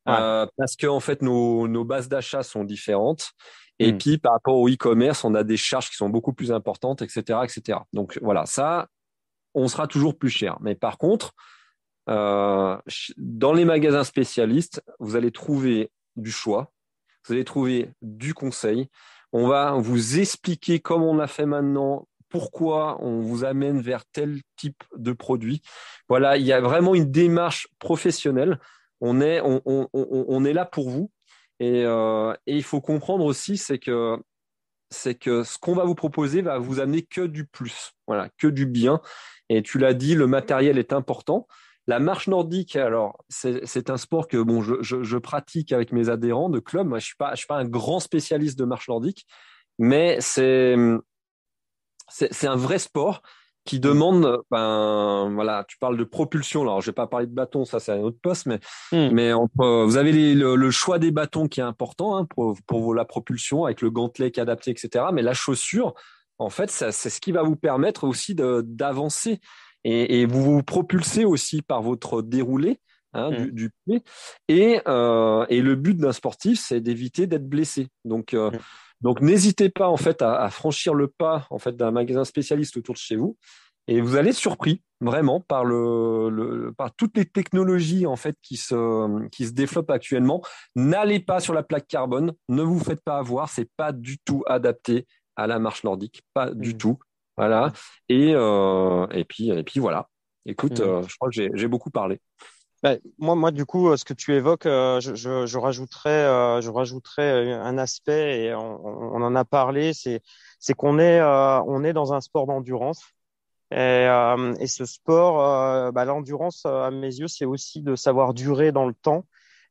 parce que en fait, nos, nos bases d'achat sont différentes. Et hmm. puis, par rapport au e-commerce, on a des charges qui sont beaucoup plus importantes, etc., etc. Donc, voilà, ça, on sera toujours plus cher. Mais par contre, euh, dans les magasins spécialistes, vous allez trouver du choix, vous allez trouver du conseil. On va vous expliquer comme on l'a fait maintenant, pourquoi on vous amène vers tel type de produit. Voilà, il y a vraiment une démarche professionnelle. On est, on, est là pour vous. Euh, et, il faut comprendre aussi, c'est que c'est que ce qu'on va vous proposer va vous amener que du plus, voilà, que du bien. Et tu l'as dit, le matériel est important. La marche nordique, alors c'est un sport que bon, je, pratique avec mes adhérents de club. Moi, je suis pas, je suis pas un grand spécialiste de marche nordique, mais c'est c'est un vrai sport qui demande, ben voilà, tu parles de propulsion. Alors, je vais pas parler de bâton, ça c'est un autre poste, mais hmm. mais vous avez le, choix des bâtons qui est important hein, pour pour la propulsion avec le gantelet qui est adapté, etc. Mais la chaussure, en fait, c'est ce qui va vous permettre aussi d'avancer et, et, vous vous propulsez aussi par votre déroulé. Hein, hmm. du, du, pied et euh, et le but d'un sportif c'est d'éviter d'être blessé donc euh, hmm. Donc n'hésitez pas en fait à, franchir le pas en fait d'un magasin spécialiste autour de chez vous et vous allez être surpris vraiment par le, par toutes les technologies en fait qui se qui se développent actuellement. N'allez pas sur la plaque carbone, ne vous faites pas avoir, c'est pas du tout adapté à la marche nordique, pas du mmh. tout. Voilà. Et euh, et puis et puis voilà. Écoute, mmh. euh, je crois que j'ai beaucoup parlé. Ben, moi, moi, du coup, ce que tu évoques, euh, je, je, je, rajouterais, euh, je rajouterais un aspect et on, en a parlé, c'est, qu'on est, euh, on est dans un sport d'endurance. Et, ce sport, bah, l'endurance, à mes yeux, c'est aussi de savoir durer dans le temps.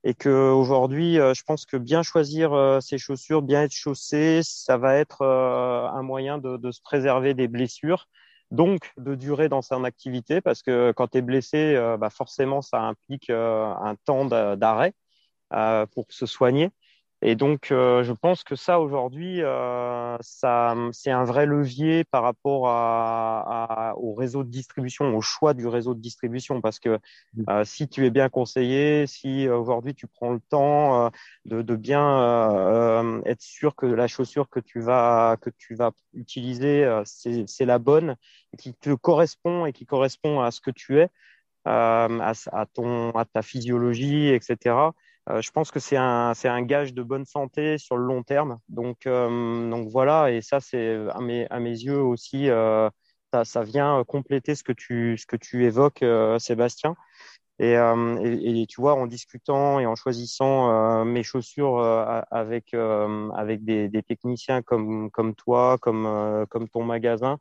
Et que aujourd'hui, je pense que bien choisir ses chaussures, bien être chaussé, ça va être un moyen de se préserver des blessures donc de durer dans son activité parce que quand tu es blessé, bah forcément, ça implique un temps d'arrêt pour se soigner. Et donc, euh, je pense que ça, aujourd'hui, euh, ça, c'est un vrai levier par rapport à, à, au réseau de distribution, au choix du réseau de distribution. Parce que mmh. euh, si tu es bien conseillé, si aujourd'hui tu prends le temps de, de, bien être sûr que la chaussure que tu vas, que tu vas utiliser, c'est, c'est la bonne, qui te correspond et qui correspond à ce que tu es, à, à, ton, à ta physiologie, etc. Euh, je pense que c'est un, un gage de bonne santé sur le long terme. Donc, euh, donc voilà, et ça, c'est à mes, à mes yeux aussi, euh, ça, ça, vient compléter ce que tu, ce que tu évoques, Sébastien. Et, et, et, tu vois, en discutant et en choisissant mes chaussures avec, avec des, des, techniciens comme, comme toi, comme, comme ton magasin,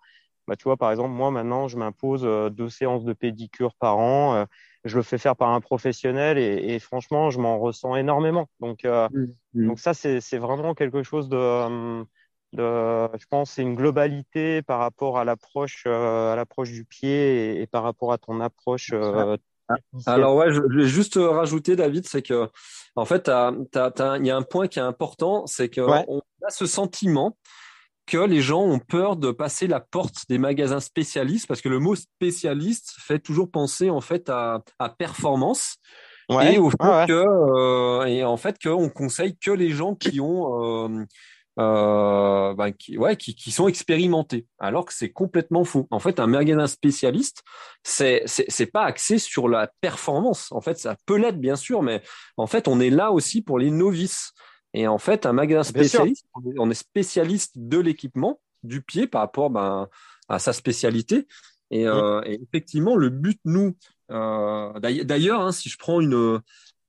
bah, tu vois, par exemple, moi maintenant, je m'impose deux séances de pédicure par an je le fais faire par un professionnel et, et franchement, je m'en ressens énormément. Donc, euh, mmh, mmh. donc ça, c'est vraiment quelque chose de, euh, de je pense, c'est une globalité par rapport à l'approche, euh, à l'approche du pied et, et, par rapport à ton approche. Euh, ah, alors ouais, je, vais juste rajouter, David, c'est que en fait, il y a un point qui est important, c'est qu'on on a ce sentiment que les gens ont peur de passer la porte des magasins spécialistes parce que le mot spécialiste fait toujours penser en fait à, à performance et au fait que euh, et en fait qu'on conseille que les gens qui ont euh, euh, qui, ouais, qui, qui, sont expérimentés, alors que c'est complètement faux. En fait, un magasin spécialiste, c'est c'est pas axé sur la performance. En fait, ça peut l'être bien sûr, mais en fait, on est là aussi pour les novices. Et en fait, un magasin spécialiste, on est spécialiste de l'équipement du pied par rapport ben, à sa spécialité. Et, euh, et, effectivement, le but, nous, euh, d'ailleurs, hein, si je prends une,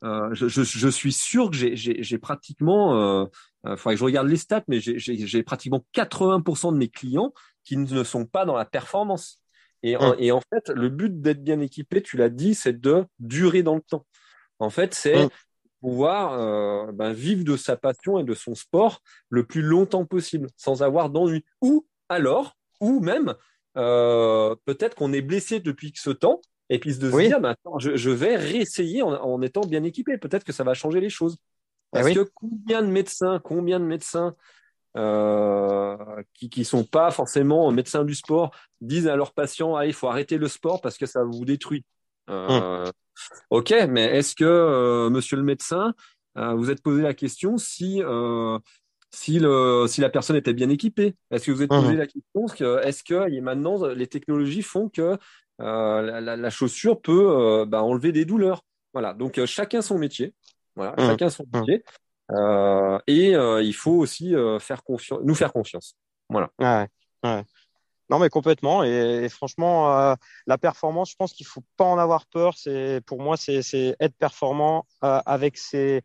euh, je, je, je, suis sûr que j'ai pratiquement, il faudrait que je regarde les stats, mais j'ai pratiquement 80% de mes clients qui ne sont pas dans la performance. Et, en, et en fait, le but d'être bien équipé, tu l'as dit, c'est de durer dans le temps. En fait, c'est pouvoir euh, ben, vivre de sa passion et de son sport le plus longtemps possible, sans avoir d'ennui. Ou alors, ou même, euh, peut-être qu'on est blessé depuis ce temps, et puis de se dire, ben, je, vais réessayer en, étant bien équipé. Peut-être que ça va changer les choses. Eh Parce que combien de médecins, combien de médecins euh, qui qui sont pas forcément médecins du sport disent à leurs patients, ah, il faut arrêter le sport parce que ça vous détruit. Euh, Ok, mais est-ce que, euh, monsieur le médecin, euh, vous êtes posé la question si, euh, si, le, si la personne était bien équipée? Est-ce que vous êtes posé mhm. la question est-ce que maintenant les technologies font que la, la, chaussure peut bah, enlever des douleurs? Voilà, donc chacun son métier. Voilà, mhm. chacun son mhm. métier. et il faut aussi faire confiance, nous faire confiance. Voilà. Ouais, ouais. Non, mais complètement. Et, franchement, euh, la performance, je pense qu'il faut pas en avoir peur. C'est pour moi, c'est être performant euh, avec ses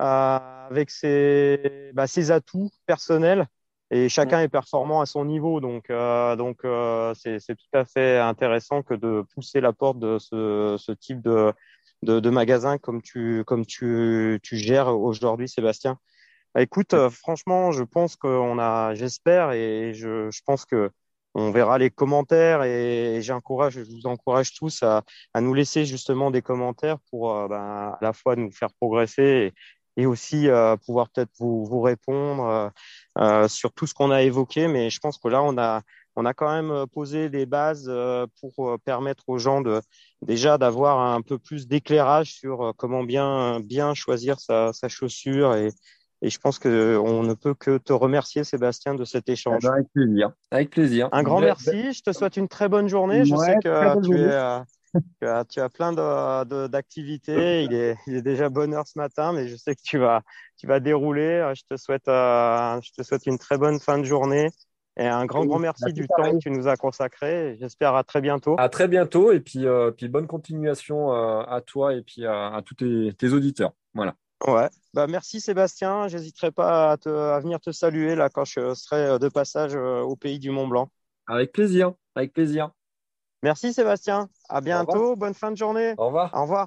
euh, avec ses, bah, ses atouts personnels. Et chacun est performant à son niveau. Donc donc c'est tout à fait intéressant que de pousser la porte de ce, ce type de, de, de magasin comme tu comme tu tu gères aujourd'hui, Sébastien. Bah, écoute, franchement, je pense qu'on a, j'espère et je, je pense que on verra les commentaires et, j'encourage, je vous encourage tous à, nous laisser justement des commentaires pour euh, ben, à la fois nous faire progresser et, aussi euh, pouvoir peut-être vous, répondre euh, sur tout ce qu'on a évoqué. Mais je pense que là, on a, on a quand même posé des bases pour permettre aux gens de déjà d'avoir un peu plus d'éclairage sur comment bien bien choisir sa, sa chaussure et, et je pense qu'on ne peut que te remercier, Sébastien, de cet échange. Eh ben, avec plaisir. Avec plaisir. Un grand merci. Je te souhaite une très bonne journée. Je sais que tu, es, euh, tu, as, plein d'activités. *laughs* il, est, il est déjà bonne heure ce matin, mais je sais que tu vas, tu vas dérouler. Je te, souhaite, euh, je te souhaite une très bonne fin de journée. Et un grand, grand merci du temps que tu nous as consacré. J'espère à très bientôt. À très bientôt. Et puis, euh, puis bonne continuation à toi et puis à, à tous tes, tes auditeurs. Voilà. Ouais, bah merci Sébastien. J'hésiterai pas à, te, à, venir te saluer là quand je serai euh, de passage euh, au pays du Mont Blanc. Avec plaisir, avec plaisir. Merci Sébastien. À bientôt. Bonne fin de journée. Au revoir. Au revoir.